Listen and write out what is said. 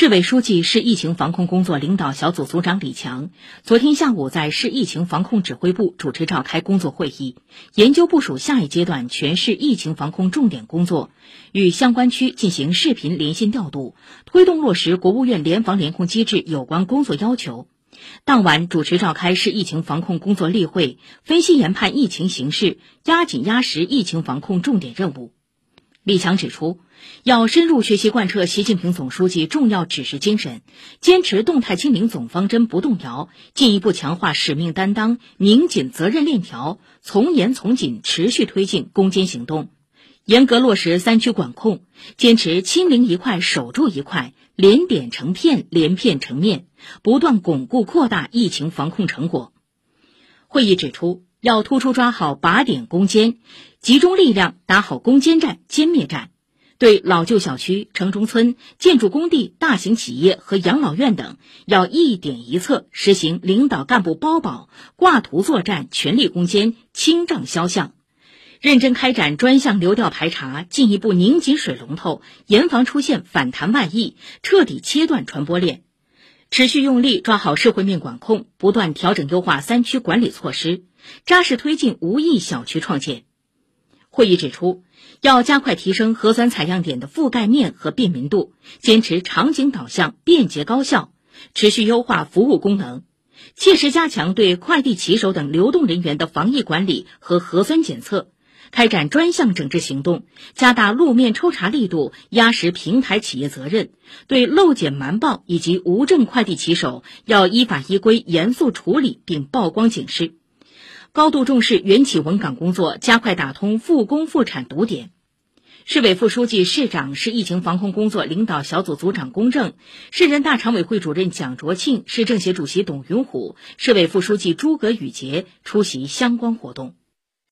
市委书记、市疫情防控工作领导小组组长李强昨天下午在市疫情防控指挥部主持召开工作会议，研究部署下一阶段全市疫情防控重点工作，与相关区进行视频连线调度，推动落实国务院联防联控机制有关工作要求。当晚主持召开市疫情防控工作例会，分析研判疫情形势，压紧压实疫情防控重点任务。李强指出，要深入学习贯彻习近平总书记重要指示精神，坚持动态清零总方针不动摇，进一步强化使命担当，拧紧责任链条，从严从紧持续推进攻坚行动，严格落实三区管控，坚持清零一块守住一块，连点成片，连片成面，不断巩固扩大疫情防控成果。会议指出。要突出抓好靶点攻坚，集中力量打好攻坚战、歼灭战。对老旧小区、城中村、建筑工地、大型企业和养老院等，要一点一策，实行领导干部包保、挂图作战，全力攻坚，清障消项。认真开展专项流调排查，进一步拧紧水龙头，严防出现反弹外溢，彻底切断传播链。持续用力抓好社会面管控，不断调整优化三区管理措施，扎实推进无疫小区创建。会议指出，要加快提升核酸采样点的覆盖面和便民度，坚持场景导向、便捷高效，持续优化服务功能，切实加强对快递骑手等流动人员的防疫管理和核酸检测。开展专项整治行动，加大路面抽查力度，压实平台企业责任。对漏检瞒报以及无证快递骑手，要依法依规严肃处理并曝光警示。高度重视原企稳岗工作，加快打通复工复产堵点。市委副书记、市长、市疫情防控工作领导小组组长龚正，市人大常委会主任蒋卓庆，市政协主席董云虎，市委副书记诸葛宇杰出席相关活动。